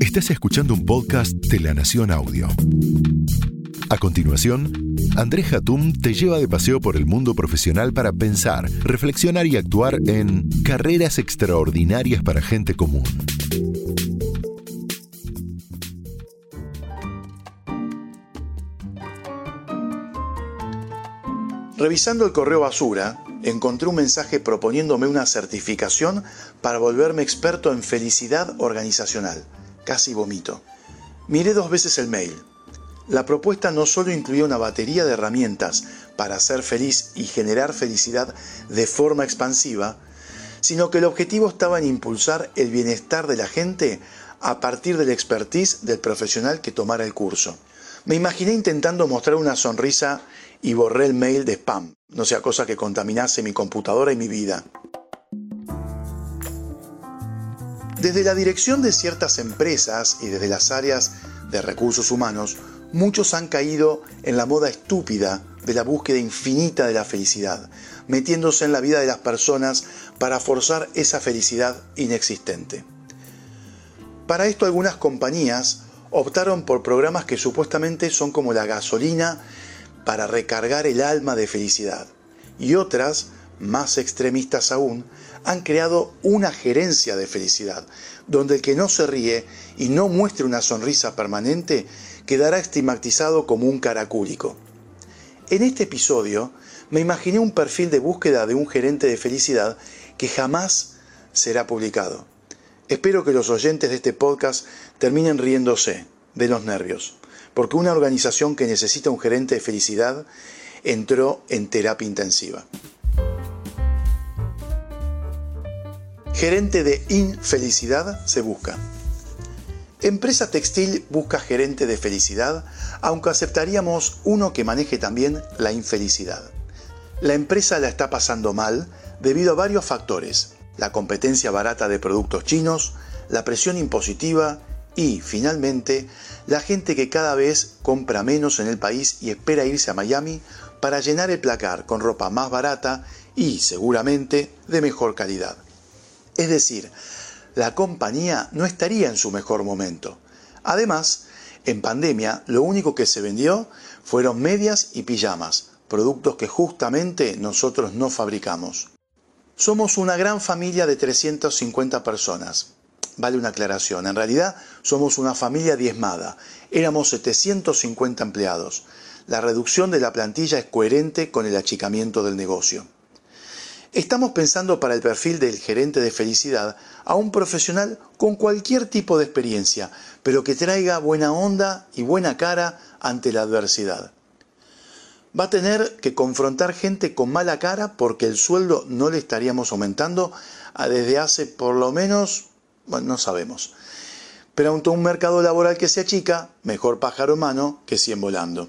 Estás escuchando un podcast de La Nación Audio. A continuación, Andrés Hatum te lleva de paseo por el mundo profesional para pensar, reflexionar y actuar en carreras extraordinarias para gente común. Revisando el correo basura, encontré un mensaje proponiéndome una certificación para volverme experto en felicidad organizacional. Casi vomito. Miré dos veces el mail. La propuesta no solo incluía una batería de herramientas para ser feliz y generar felicidad de forma expansiva, sino que el objetivo estaba en impulsar el bienestar de la gente a partir del expertise del profesional que tomara el curso. Me imaginé intentando mostrar una sonrisa y borré el mail de spam, no sea cosa que contaminase mi computadora y mi vida. Desde la dirección de ciertas empresas y desde las áreas de recursos humanos, muchos han caído en la moda estúpida de la búsqueda infinita de la felicidad, metiéndose en la vida de las personas para forzar esa felicidad inexistente. Para esto algunas compañías optaron por programas que supuestamente son como la gasolina para recargar el alma de felicidad, y otras, más extremistas aún, han creado una gerencia de felicidad, donde el que no se ríe y no muestre una sonrisa permanente quedará estigmatizado como un caracúlico. En este episodio me imaginé un perfil de búsqueda de un gerente de felicidad que jamás será publicado. Espero que los oyentes de este podcast terminen riéndose de los nervios, porque una organización que necesita un gerente de felicidad entró en terapia intensiva. Gerente de infelicidad se busca. Empresa textil busca gerente de felicidad, aunque aceptaríamos uno que maneje también la infelicidad. La empresa la está pasando mal debido a varios factores, la competencia barata de productos chinos, la presión impositiva y, finalmente, la gente que cada vez compra menos en el país y espera irse a Miami para llenar el placar con ropa más barata y, seguramente, de mejor calidad. Es decir, la compañía no estaría en su mejor momento. Además, en pandemia lo único que se vendió fueron medias y pijamas, productos que justamente nosotros no fabricamos. Somos una gran familia de 350 personas. Vale una aclaración, en realidad somos una familia diezmada. Éramos 750 empleados. La reducción de la plantilla es coherente con el achicamiento del negocio. Estamos pensando para el perfil del gerente de felicidad a un profesional con cualquier tipo de experiencia, pero que traiga buena onda y buena cara ante la adversidad. Va a tener que confrontar gente con mala cara porque el sueldo no le estaríamos aumentando desde hace por lo menos, bueno, no sabemos. Pero ante un mercado laboral que se achica, mejor pájaro en mano que cien volando.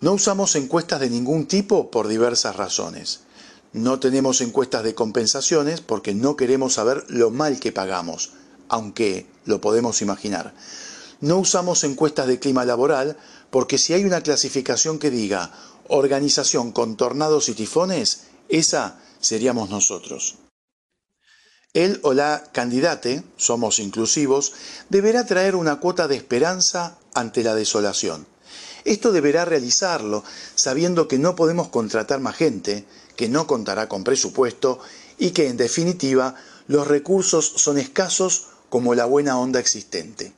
No usamos encuestas de ningún tipo por diversas razones. No tenemos encuestas de compensaciones porque no queremos saber lo mal que pagamos, aunque lo podemos imaginar. No usamos encuestas de clima laboral porque si hay una clasificación que diga organización con tornados y tifones, esa seríamos nosotros. Él o la candidate, somos inclusivos, deberá traer una cuota de esperanza ante la desolación. Esto deberá realizarlo sabiendo que no podemos contratar más gente, que no contará con presupuesto y que en definitiva los recursos son escasos como la buena onda existente.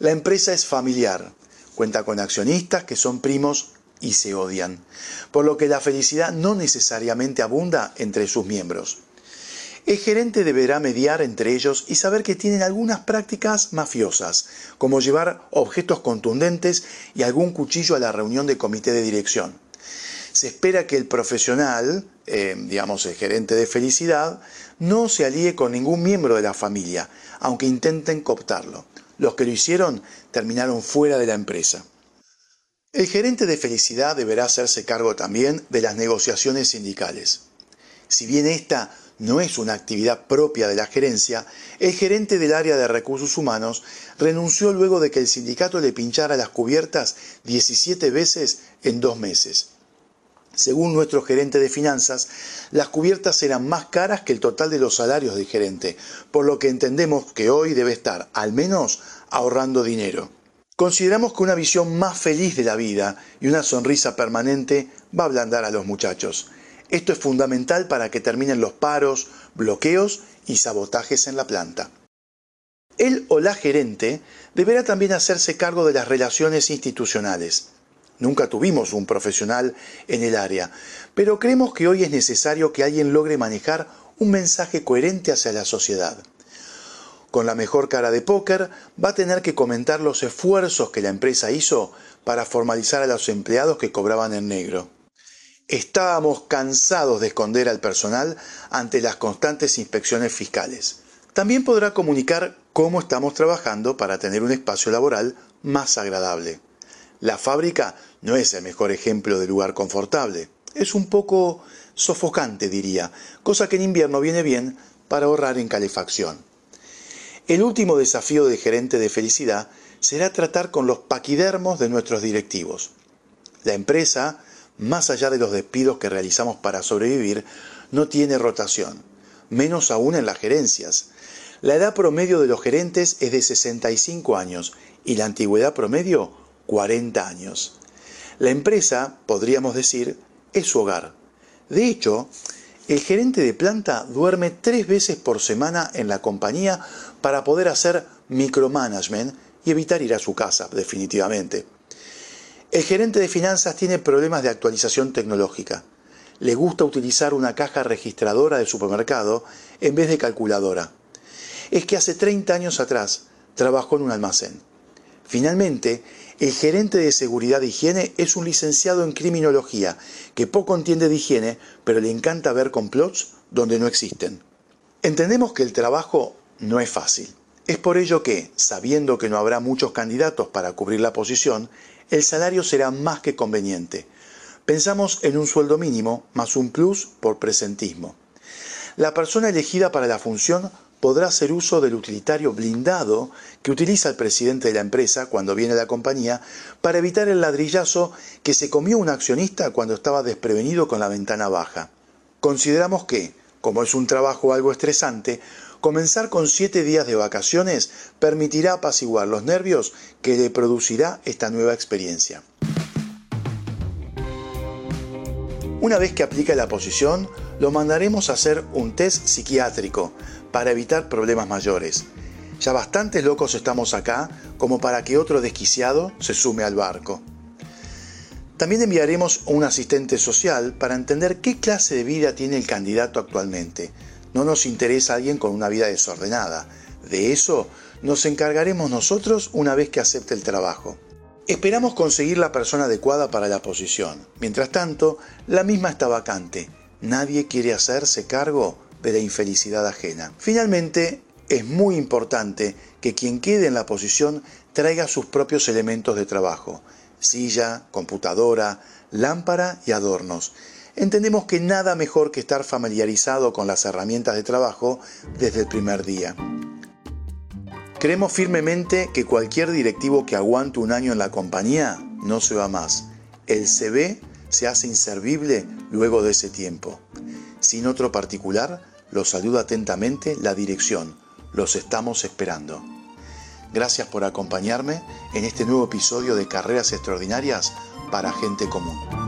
La empresa es familiar, cuenta con accionistas que son primos y se odian, por lo que la felicidad no necesariamente abunda entre sus miembros. El gerente deberá mediar entre ellos y saber que tienen algunas prácticas mafiosas, como llevar objetos contundentes y algún cuchillo a la reunión de comité de dirección. Se espera que el profesional, eh, digamos el gerente de felicidad, no se alíe con ningún miembro de la familia, aunque intenten cooptarlo. Los que lo hicieron terminaron fuera de la empresa. El gerente de felicidad deberá hacerse cargo también de las negociaciones sindicales. Si bien esta no es una actividad propia de la gerencia, el gerente del área de recursos humanos renunció luego de que el sindicato le pinchara las cubiertas 17 veces en dos meses. Según nuestro gerente de finanzas, las cubiertas eran más caras que el total de los salarios del gerente, por lo que entendemos que hoy debe estar, al menos, ahorrando dinero. Consideramos que una visión más feliz de la vida y una sonrisa permanente va a ablandar a los muchachos. Esto es fundamental para que terminen los paros, bloqueos y sabotajes en la planta. El o la gerente deberá también hacerse cargo de las relaciones institucionales. Nunca tuvimos un profesional en el área, pero creemos que hoy es necesario que alguien logre manejar un mensaje coherente hacia la sociedad. Con la mejor cara de póker, va a tener que comentar los esfuerzos que la empresa hizo para formalizar a los empleados que cobraban en negro. Estábamos cansados de esconder al personal ante las constantes inspecciones fiscales. También podrá comunicar cómo estamos trabajando para tener un espacio laboral más agradable. La fábrica no es el mejor ejemplo de lugar confortable. Es un poco sofocante, diría, cosa que en invierno viene bien para ahorrar en calefacción. El último desafío de gerente de felicidad será tratar con los paquidermos de nuestros directivos. La empresa, más allá de los despidos que realizamos para sobrevivir, no tiene rotación, menos aún en las gerencias. La edad promedio de los gerentes es de 65 años y la antigüedad promedio 40 años. La empresa, podríamos decir, es su hogar. De hecho, el gerente de planta duerme tres veces por semana en la compañía para poder hacer micromanagement y evitar ir a su casa, definitivamente. El gerente de finanzas tiene problemas de actualización tecnológica. Le gusta utilizar una caja registradora de supermercado en vez de calculadora. Es que hace 30 años atrás trabajó en un almacén. Finalmente, el gerente de seguridad e higiene es un licenciado en criminología que poco entiende de higiene, pero le encanta ver complots donde no existen. Entendemos que el trabajo no es fácil. Es por ello que, sabiendo que no habrá muchos candidatos para cubrir la posición, el salario será más que conveniente. Pensamos en un sueldo mínimo más un plus por presentismo. La persona elegida para la función podrá hacer uso del utilitario blindado que utiliza el presidente de la empresa cuando viene a la compañía para evitar el ladrillazo que se comió un accionista cuando estaba desprevenido con la ventana baja. Consideramos que, como es un trabajo algo estresante, comenzar con siete días de vacaciones permitirá apaciguar los nervios que le producirá esta nueva experiencia. Una vez que aplique la posición, lo mandaremos a hacer un test psiquiátrico para evitar problemas mayores. Ya bastantes locos estamos acá como para que otro desquiciado se sume al barco. También enviaremos un asistente social para entender qué clase de vida tiene el candidato actualmente. No nos interesa alguien con una vida desordenada. De eso nos encargaremos nosotros una vez que acepte el trabajo. Esperamos conseguir la persona adecuada para la posición. Mientras tanto, la misma está vacante. Nadie quiere hacerse cargo de la infelicidad ajena. Finalmente, es muy importante que quien quede en la posición traiga sus propios elementos de trabajo, silla, computadora, lámpara y adornos. Entendemos que nada mejor que estar familiarizado con las herramientas de trabajo desde el primer día. Creemos firmemente que cualquier directivo que aguante un año en la compañía no se va más. El CV se hace inservible luego de ese tiempo. Sin otro particular, los saluda atentamente la dirección. Los estamos esperando. Gracias por acompañarme en este nuevo episodio de Carreras Extraordinarias para Gente Común.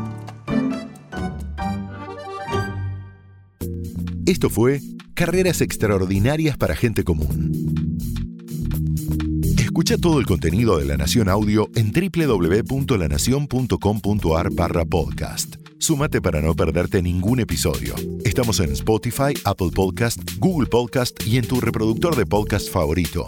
Esto fue Carreras Extraordinarias para Gente Común. Escucha todo el contenido de La Nación Audio en www.lanacion.com.ar barra podcast. Súmate para no perderte ningún episodio. Estamos en Spotify, Apple Podcast, Google Podcast y en tu reproductor de podcast favorito.